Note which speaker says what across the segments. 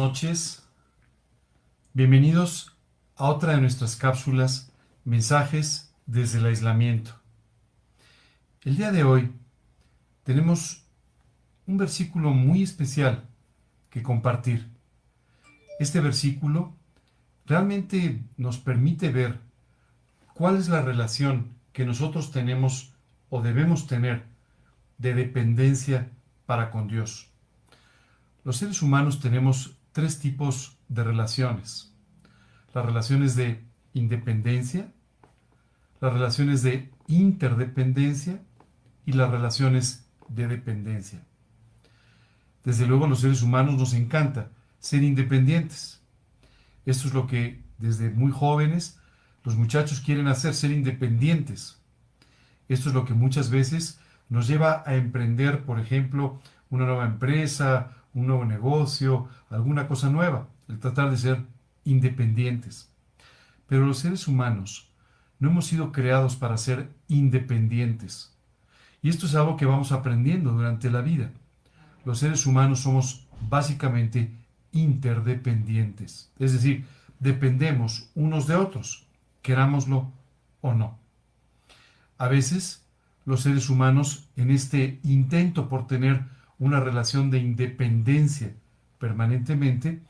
Speaker 1: noches. Bienvenidos a otra de nuestras cápsulas Mensajes desde el aislamiento. El día de hoy tenemos un versículo muy especial que compartir. Este versículo realmente nos permite ver cuál es la relación que nosotros tenemos o debemos tener de dependencia para con Dios. Los seres humanos tenemos tres tipos de relaciones. Las relaciones de independencia, las relaciones de interdependencia y las relaciones de dependencia. Desde luego a los seres humanos nos encanta ser independientes. Esto es lo que desde muy jóvenes los muchachos quieren hacer, ser independientes. Esto es lo que muchas veces nos lleva a emprender, por ejemplo, una nueva empresa, un nuevo negocio, alguna cosa nueva, el tratar de ser independientes. Pero los seres humanos no hemos sido creados para ser independientes. Y esto es algo que vamos aprendiendo durante la vida. Los seres humanos somos básicamente interdependientes. Es decir, dependemos unos de otros, querámoslo o no. A veces, los seres humanos, en este intento por tener una relación de independencia permanentemente,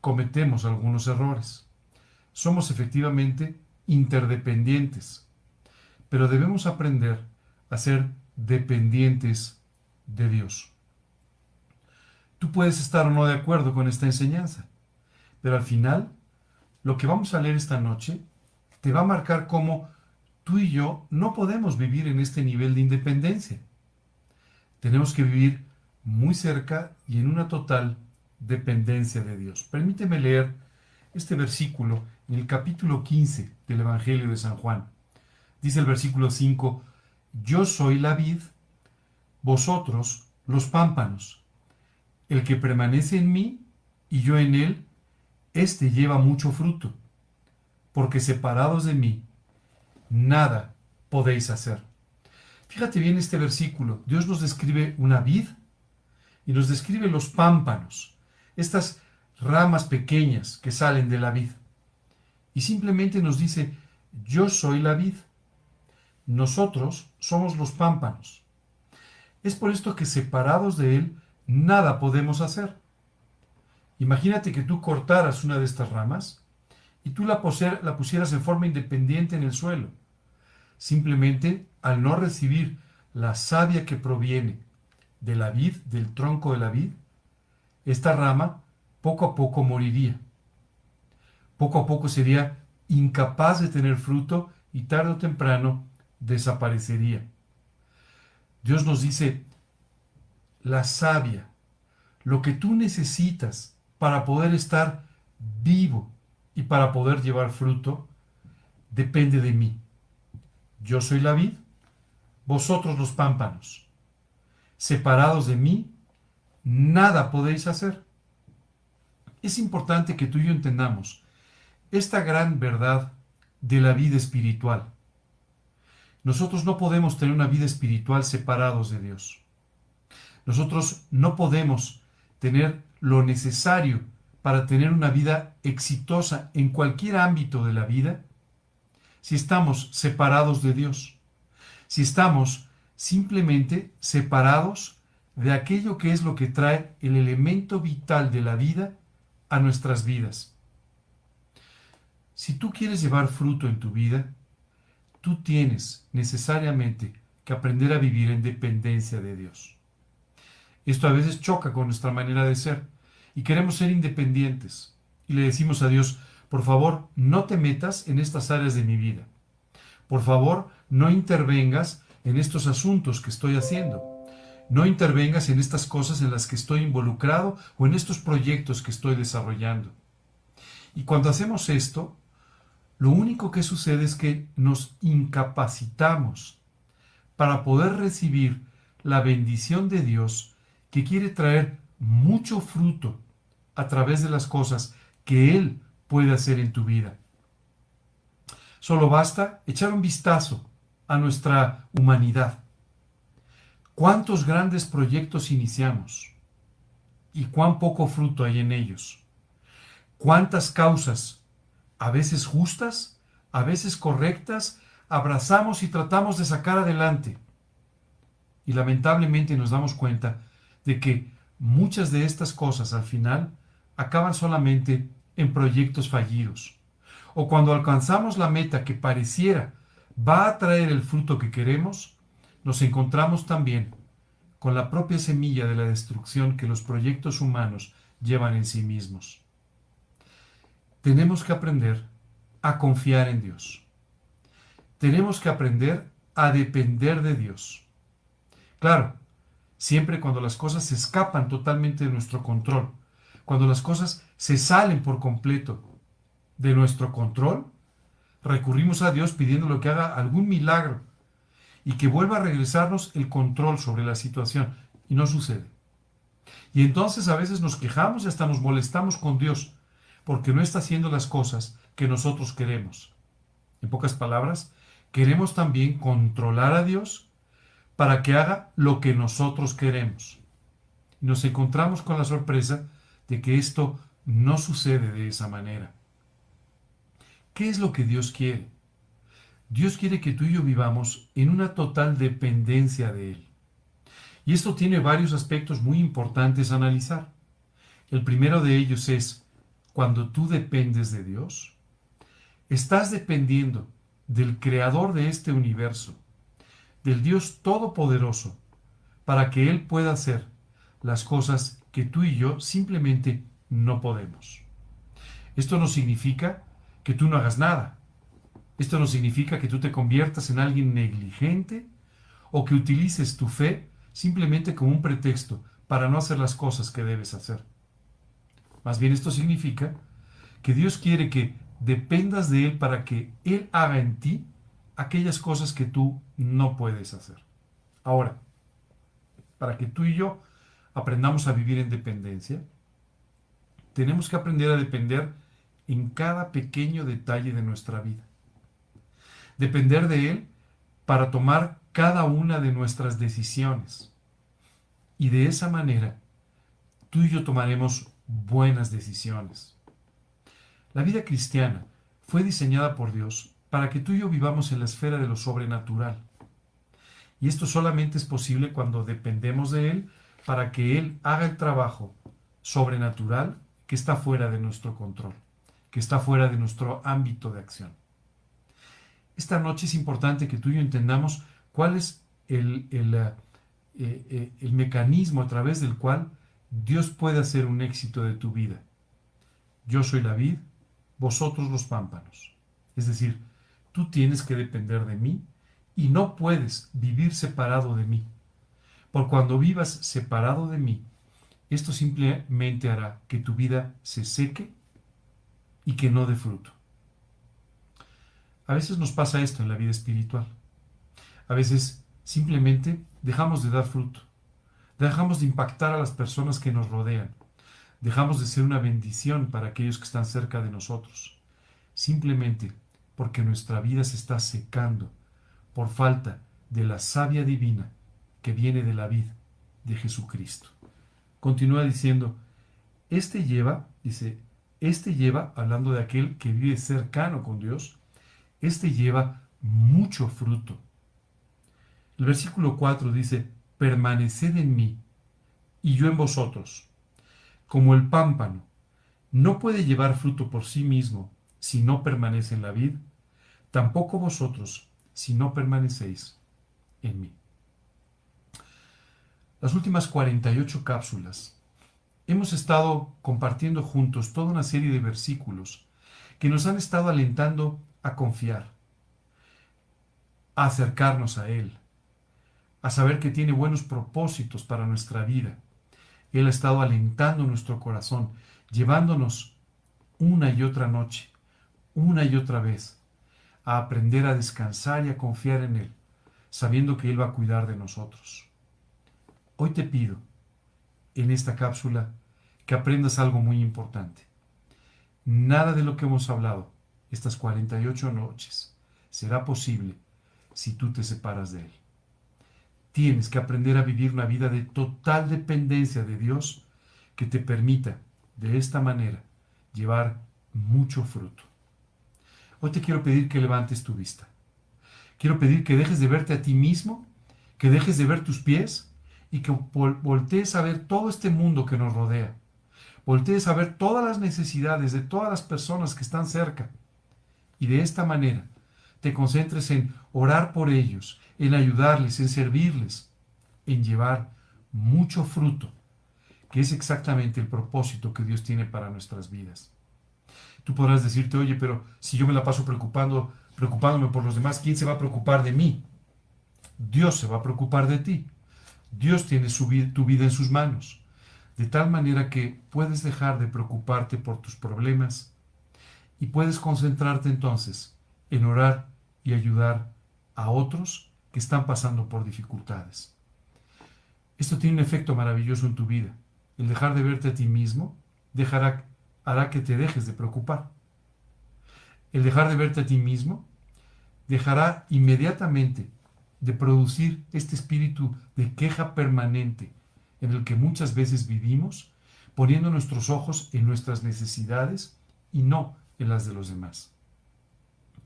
Speaker 1: cometemos algunos errores. Somos efectivamente interdependientes, pero debemos aprender a ser dependientes de Dios. Tú puedes estar o no de acuerdo con esta enseñanza, pero al final, lo que vamos a leer esta noche te va a marcar cómo tú y yo no podemos vivir en este nivel de independencia. Tenemos que vivir muy cerca y en una total dependencia de Dios. Permíteme leer este versículo en el capítulo 15 del Evangelio de San Juan. Dice el versículo 5, Yo soy la vid, vosotros los pámpanos. El que permanece en mí y yo en él, éste lleva mucho fruto, porque separados de mí, nada podéis hacer. Fíjate bien este versículo. Dios nos describe una vid y nos describe los pámpanos, estas ramas pequeñas que salen de la vid. Y simplemente nos dice, yo soy la vid. Nosotros somos los pámpanos. Es por esto que separados de Él, nada podemos hacer. Imagínate que tú cortaras una de estas ramas y tú la, la pusieras en forma independiente en el suelo. Simplemente al no recibir la savia que proviene de la vid, del tronco de la vid, esta rama poco a poco moriría. Poco a poco sería incapaz de tener fruto y tarde o temprano desaparecería. Dios nos dice, la savia, lo que tú necesitas para poder estar vivo y para poder llevar fruto, depende de mí. Yo soy la vid, vosotros los pámpanos separados de mí, nada podéis hacer. Es importante que tú y yo entendamos esta gran verdad de la vida espiritual. Nosotros no podemos tener una vida espiritual separados de Dios. Nosotros no podemos tener lo necesario para tener una vida exitosa en cualquier ámbito de la vida si estamos separados de Dios, si estamos simplemente separados de aquello que es lo que trae el elemento vital de la vida a nuestras vidas. Si tú quieres llevar fruto en tu vida, tú tienes necesariamente que aprender a vivir en dependencia de Dios. Esto a veces choca con nuestra manera de ser y queremos ser independientes y le decimos a Dios, por favor, no te metas en estas áreas de mi vida. Por favor, no intervengas en estos asuntos que estoy haciendo. No intervengas en estas cosas en las que estoy involucrado o en estos proyectos que estoy desarrollando. Y cuando hacemos esto, lo único que sucede es que nos incapacitamos para poder recibir la bendición de Dios que quiere traer mucho fruto a través de las cosas que Él puede hacer en tu vida. Solo basta echar un vistazo a nuestra humanidad. ¿Cuántos grandes proyectos iniciamos? ¿Y cuán poco fruto hay en ellos? cuántas causas, a veces justas, a veces correctas, abrazamos y tratamos de sacar adelante. Y lamentablemente nos damos cuenta de que muchas de estas cosas al final acaban solamente en proyectos fallidos. O cuando alcanzamos la meta que pareciera va a traer el fruto que queremos, nos encontramos también con la propia semilla de la destrucción que los proyectos humanos llevan en sí mismos. Tenemos que aprender a confiar en Dios. Tenemos que aprender a depender de Dios. Claro, siempre cuando las cosas se escapan totalmente de nuestro control, cuando las cosas se salen por completo de nuestro control, recurrimos a Dios pidiéndole que haga algún milagro y que vuelva a regresarnos el control sobre la situación. Y no sucede. Y entonces a veces nos quejamos y hasta nos molestamos con Dios porque no está haciendo las cosas que nosotros queremos. En pocas palabras, queremos también controlar a Dios para que haga lo que nosotros queremos. Nos encontramos con la sorpresa de que esto no sucede de esa manera. ¿Qué es lo que Dios quiere? Dios quiere que tú y yo vivamos en una total dependencia de Él. Y esto tiene varios aspectos muy importantes a analizar. El primero de ellos es, cuando tú dependes de Dios, estás dependiendo del creador de este universo, del Dios Todopoderoso, para que Él pueda hacer las cosas que tú y yo simplemente no podemos. Esto no significa que tú no hagas nada. Esto no significa que tú te conviertas en alguien negligente o que utilices tu fe simplemente como un pretexto para no hacer las cosas que debes hacer. Más bien esto significa que Dios quiere que dependas de Él para que Él haga en ti aquellas cosas que tú no puedes hacer. Ahora, para que tú y yo aprendamos a vivir en dependencia, tenemos que aprender a depender en cada pequeño detalle de nuestra vida depender de Él para tomar cada una de nuestras decisiones. Y de esa manera, tú y yo tomaremos buenas decisiones. La vida cristiana fue diseñada por Dios para que tú y yo vivamos en la esfera de lo sobrenatural. Y esto solamente es posible cuando dependemos de Él para que Él haga el trabajo sobrenatural que está fuera de nuestro control, que está fuera de nuestro ámbito de acción. Esta noche es importante que tú y yo entendamos cuál es el, eh, eh, el, mecanismo a través del cual Dios puede hacer un éxito de tu vida. Yo soy la vid, vosotros los pámpanos. Es decir, tú tienes que depender de mí y no puedes vivir separado de mí. Por cuando vivas separado de mí, esto simplemente hará que tu vida se seque y que no dé fruto. A veces nos pasa esto en la vida espiritual. A veces simplemente dejamos de dar fruto. Dejamos de impactar a las personas que nos rodean. Dejamos de ser una bendición para aquellos que están cerca de nosotros. Simplemente porque nuestra vida se está secando por falta de la savia divina que viene de la vida de Jesucristo. Continúa diciendo, este lleva, dice, este lleva, hablando de aquel que vive cercano con Dios, este lleva mucho fruto. El versículo 4 dice, permaneced en mí y yo en vosotros. Como el pámpano no puede llevar fruto por sí mismo si no permanece en la vid, tampoco vosotros si no permanecéis en mí. Las últimas 48 cápsulas hemos estado compartiendo juntos toda una serie de versículos que nos han estado alentando a confiar, a acercarnos a Él, a saber que tiene buenos propósitos para nuestra vida. Él ha estado alentando nuestro corazón, llevándonos una y otra noche, una y otra vez, a aprender a descansar y a confiar en Él, sabiendo que Él va a cuidar de nosotros. Hoy te pido, en esta cápsula, que aprendas algo muy importante. Nada de lo que hemos hablado estas 48 noches será posible si tú te separas de Él. Tienes que aprender a vivir una vida de total dependencia de Dios que te permita, de esta manera, llevar mucho fruto. Hoy te quiero pedir que levantes tu vista. Quiero pedir que dejes de verte a ti mismo, que dejes de ver tus pies y que voltees a ver todo este mundo que nos rodea. Voltees a ver todas las necesidades de todas las personas que están cerca. Y de esta manera te concentres en orar por ellos, en ayudarles, en servirles, en llevar mucho fruto, que es exactamente el propósito que Dios tiene para nuestras vidas. Tú podrás decirte, oye, pero si yo me la paso preocupando, preocupándome por los demás, ¿quién se va a preocupar de mí? Dios se va a preocupar de ti. Dios tiene su, tu vida en sus manos. De tal manera que puedes dejar de preocuparte por tus problemas y puedes concentrarte entonces en orar y ayudar a otros que están pasando por dificultades. Esto tiene un efecto maravilloso en tu vida. El dejar de verte a ti mismo dejará, hará que te dejes de preocupar. El dejar de verte a ti mismo dejará inmediatamente de producir este espíritu de queja permanente en el que muchas veces vivimos, poniendo nuestros ojos en nuestras necesidades y no en las de los demás.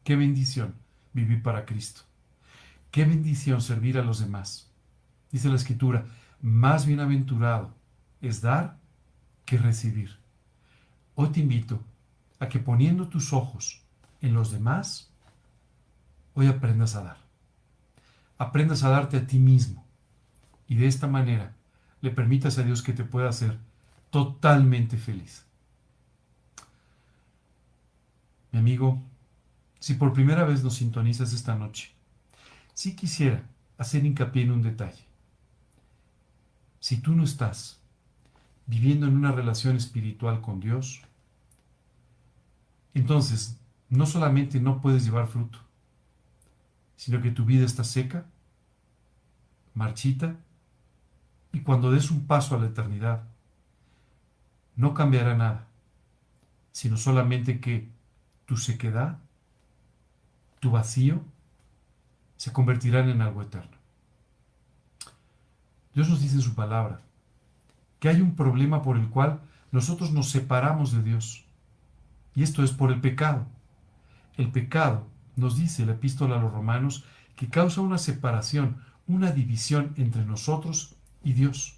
Speaker 1: Qué bendición vivir para Cristo. Qué bendición servir a los demás. Dice la Escritura, más bienaventurado es dar que recibir. Hoy te invito a que poniendo tus ojos en los demás, hoy aprendas a dar. Aprendas a darte a ti mismo. Y de esta manera le permitas a Dios que te pueda hacer totalmente feliz. Mi amigo, si por primera vez nos sintonizas esta noche, sí quisiera hacer hincapié en un detalle. Si tú no estás viviendo en una relación espiritual con Dios, entonces no solamente no puedes llevar fruto, sino que tu vida está seca, marchita, y cuando des un paso a la eternidad, no cambiará nada, sino solamente que tu sequedad tu vacío se convertirán en algo eterno. Dios nos dice en su palabra que hay un problema por el cual nosotros nos separamos de Dios. Y esto es por el pecado. El pecado, nos dice la epístola a los romanos, que causa una separación, una división entre nosotros y Dios.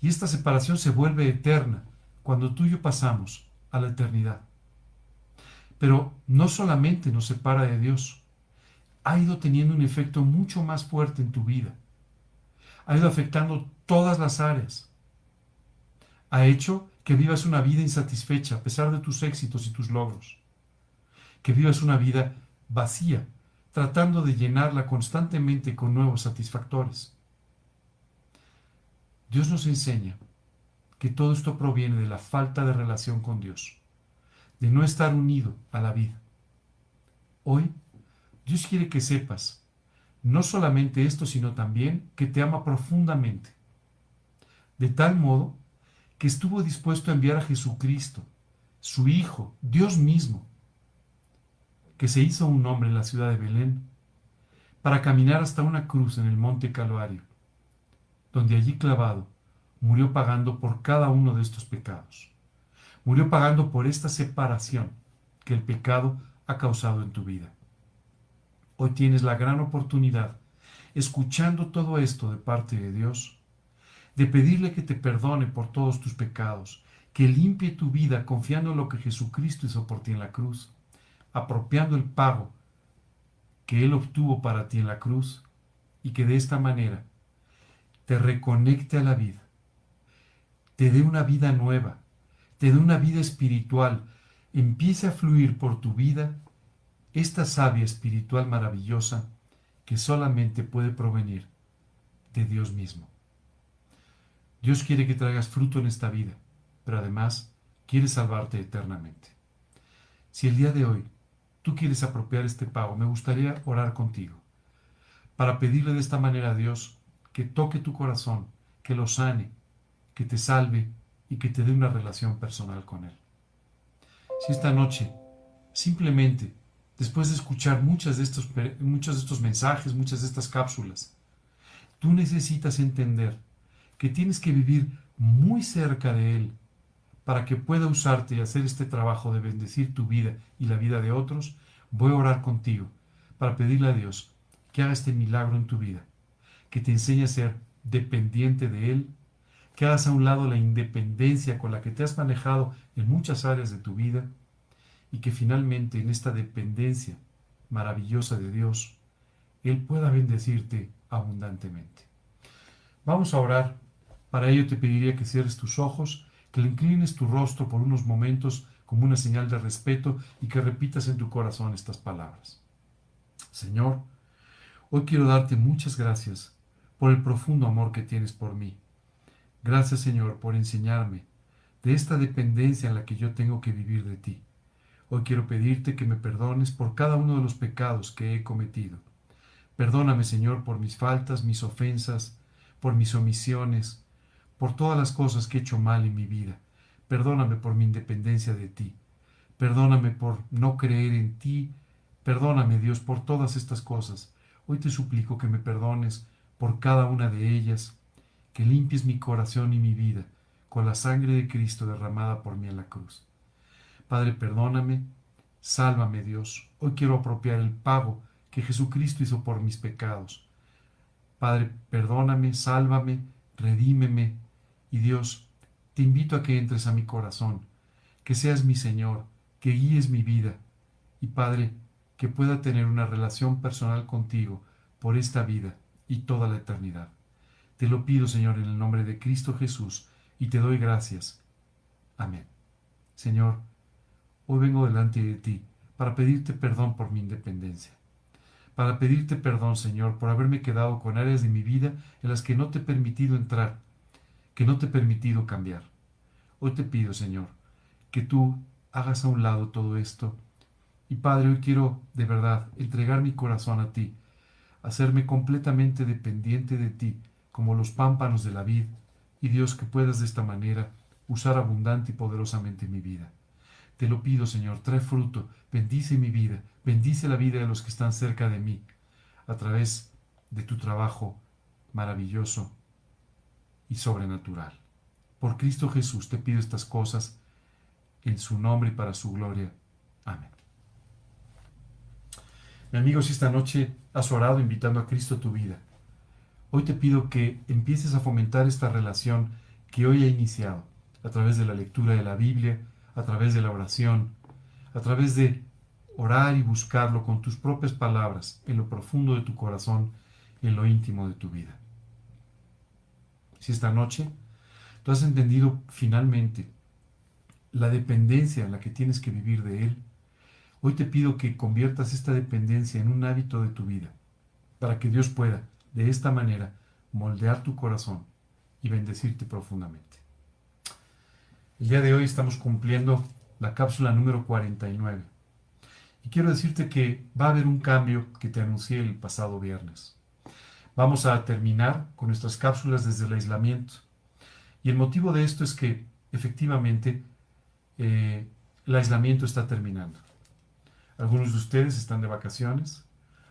Speaker 1: Y esta separación se vuelve eterna cuando tú y yo pasamos a la eternidad. Pero no solamente nos separa de Dios, ha ido teniendo un efecto mucho más fuerte en tu vida. Ha ido afectando todas las áreas. Ha hecho que vivas una vida insatisfecha a pesar de tus éxitos y tus logros. Que vivas una vida vacía, tratando de llenarla constantemente con nuevos satisfactores. Dios nos enseña que todo esto proviene de la falta de relación con Dios de no estar unido a la vida. Hoy, Dios quiere que sepas no solamente esto, sino también que te ama profundamente, de tal modo que estuvo dispuesto a enviar a Jesucristo, su Hijo, Dios mismo, que se hizo un hombre en la ciudad de Belén, para caminar hasta una cruz en el monte Calvario, donde allí clavado murió pagando por cada uno de estos pecados. Murió pagando por esta separación que el pecado ha causado en tu vida. Hoy tienes la gran oportunidad, escuchando todo esto de parte de Dios, de pedirle que te perdone por todos tus pecados, que limpie tu vida confiando en lo que Jesucristo hizo por ti en la cruz, apropiando el pago que Él obtuvo para ti en la cruz y que de esta manera te reconecte a la vida, te dé una vida nueva, te dé una vida espiritual, empiece a fluir por tu vida esta savia espiritual maravillosa que solamente puede provenir de Dios mismo. Dios quiere que traigas fruto en esta vida, pero además quiere salvarte eternamente. Si el día de hoy tú quieres apropiar este pago, me gustaría orar contigo para pedirle de esta manera a Dios que toque tu corazón, que lo sane, que te salve y que te dé una relación personal con Él. Si esta noche, simplemente, después de escuchar muchas de estos, muchos de estos mensajes, muchas de estas cápsulas, tú necesitas entender que tienes que vivir muy cerca de Él para que pueda usarte y hacer este trabajo de bendecir tu vida y la vida de otros, voy a orar contigo para pedirle a Dios que haga este milagro en tu vida, que te enseñe a ser dependiente de Él, que hagas a un lado la independencia con la que te has manejado en muchas áreas de tu vida y que finalmente en esta dependencia maravillosa de Dios, Él pueda bendecirte abundantemente. Vamos a orar. Para ello te pediría que cierres tus ojos, que le inclines tu rostro por unos momentos como una señal de respeto y que repitas en tu corazón estas palabras. Señor, hoy quiero darte muchas gracias por el profundo amor que tienes por mí. Gracias, Señor, por enseñarme de esta dependencia en la que yo tengo que vivir de ti. Hoy quiero pedirte que me perdones por cada uno de los pecados que he cometido. Perdóname, Señor, por mis faltas, mis ofensas, por mis omisiones, por todas las cosas que he hecho mal en mi vida. Perdóname por mi independencia de ti. Perdóname por no creer en ti. Perdóname, Dios, por todas estas cosas. Hoy te suplico que me perdones por cada una de ellas, que limpies mi corazón y mi vida con la sangre de Cristo derramada por mí en la cruz. Padre, perdóname, sálvame Dios. Hoy quiero apropiar el pago que Jesucristo hizo por mis pecados. Padre, perdóname, sálvame, redímeme. Y Dios, te invito a que entres a mi corazón, que seas mi Señor, que guíes mi vida. Y Padre, que pueda tener una relación personal contigo por esta vida y toda la eternidad. Te lo pido, Señor, en el nombre de Cristo Jesús, y te doy gracias. Amén. Señor, hoy vengo delante de ti para pedirte perdón por mi independencia para pedirte perdón, Señor, por haberme quedado con áreas de mi vida en las que no te he permitido entrar, que no te he permitido cambiar. Hoy te pido, Señor, que tú hagas a un lado todo esto. Y Padre, hoy quiero de verdad entregar mi corazón a ti, hacerme completamente dependiente de ti, como los pámpanos de la vid, y Dios que puedas de esta manera usar abundante y poderosamente mi vida. Te lo pido, Señor, trae fruto, bendice mi vida, bendice la vida de los que están cerca de mí, a través de tu trabajo maravilloso y sobrenatural. Por Cristo Jesús te pido estas cosas, en su nombre y para su gloria. Amén. Mi amigo, si esta noche has orado invitando a Cristo a tu vida, hoy te pido que empieces a fomentar esta relación que hoy he iniciado a través de la lectura de la Biblia, a través de la oración, a través de orar y buscarlo con tus propias palabras en lo profundo de tu corazón en lo íntimo de tu vida. Si esta noche tú has entendido finalmente la dependencia en la que tienes que vivir de Él, hoy te pido que conviertas esta dependencia en un hábito de tu vida, para que Dios pueda, de esta manera, moldear tu corazón y bendecirte profundamente. El día de hoy estamos cumpliendo la cápsula número 49. Y quiero decirte que va a haber un cambio que te anuncié el pasado viernes. Vamos a terminar con nuestras cápsulas desde el aislamiento. Y el motivo de esto es que efectivamente eh, el aislamiento está terminando. Algunos de ustedes están de vacaciones,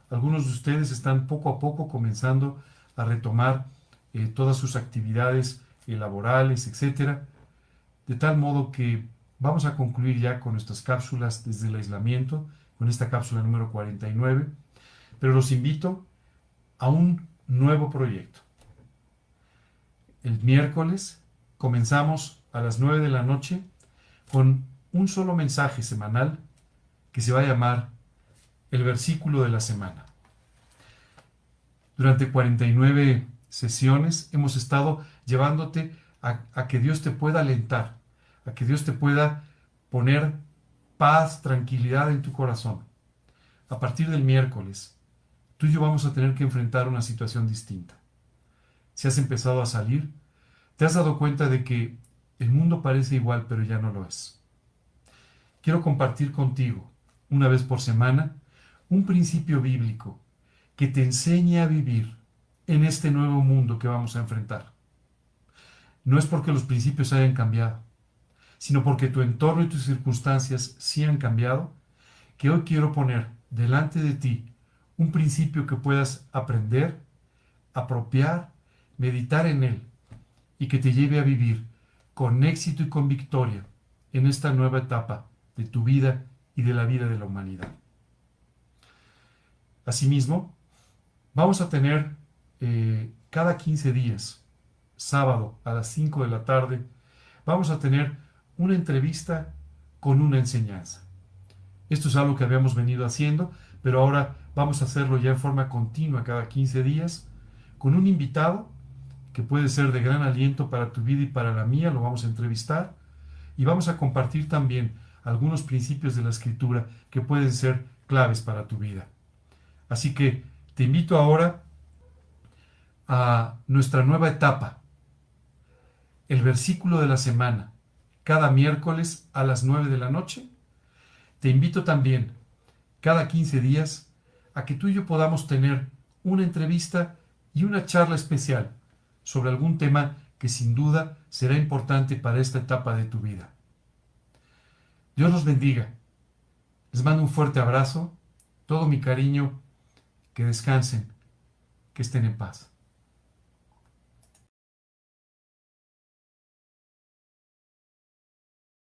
Speaker 1: algunos de ustedes están poco a poco comenzando a retomar eh, todas sus actividades eh, laborales, etcétera de tal modo que vamos a concluir ya con nuestras cápsulas desde el aislamiento, con esta cápsula número 49, pero los invito a un nuevo proyecto. El miércoles comenzamos a las 9 de la noche con un solo mensaje semanal que se va a llamar el versículo de la semana. Durante 49 sesiones hemos estado llevándote a, a que Dios te pueda alentar a que Dios te pueda poner paz, tranquilidad en tu corazón. A partir del miércoles, tú y yo vamos a tener que enfrentar una situación distinta. Si has empezado a salir, te has dado cuenta de que el mundo parece igual, pero ya no lo es. Quiero compartir contigo, una vez por semana, un principio bíblico que te enseñe a vivir en este nuevo mundo que vamos a enfrentar. No es porque los principios hayan cambiado, sino porque tu entorno y tus circunstancias sí han cambiado, que hoy quiero poner delante de ti un principio que puedas aprender, apropiar, meditar en él y que te lleve a vivir con éxito y con victoria en esta nueva etapa de tu vida y de la vida de la humanidad. Asimismo, vamos a tener eh, cada 15 días, sábado a las 5 de la tarde, vamos a tener una entrevista con una enseñanza. Esto es algo que habíamos venido haciendo, pero ahora vamos a hacerlo ya en forma continua cada 15 días, con un invitado que puede ser de gran aliento para tu vida y para la mía, lo vamos a entrevistar, y vamos a compartir también algunos principios de la escritura que pueden ser claves para tu vida. Así que te invito ahora a nuestra nueva etapa, el versículo de la semana, cada miércoles a las 9 de la noche. Te invito también, cada 15 días, a que tú y yo podamos tener una entrevista y una charla especial sobre algún tema que sin duda será importante para esta etapa de tu vida. Dios los bendiga. Les mando un fuerte abrazo, todo mi cariño, que descansen, que estén en paz.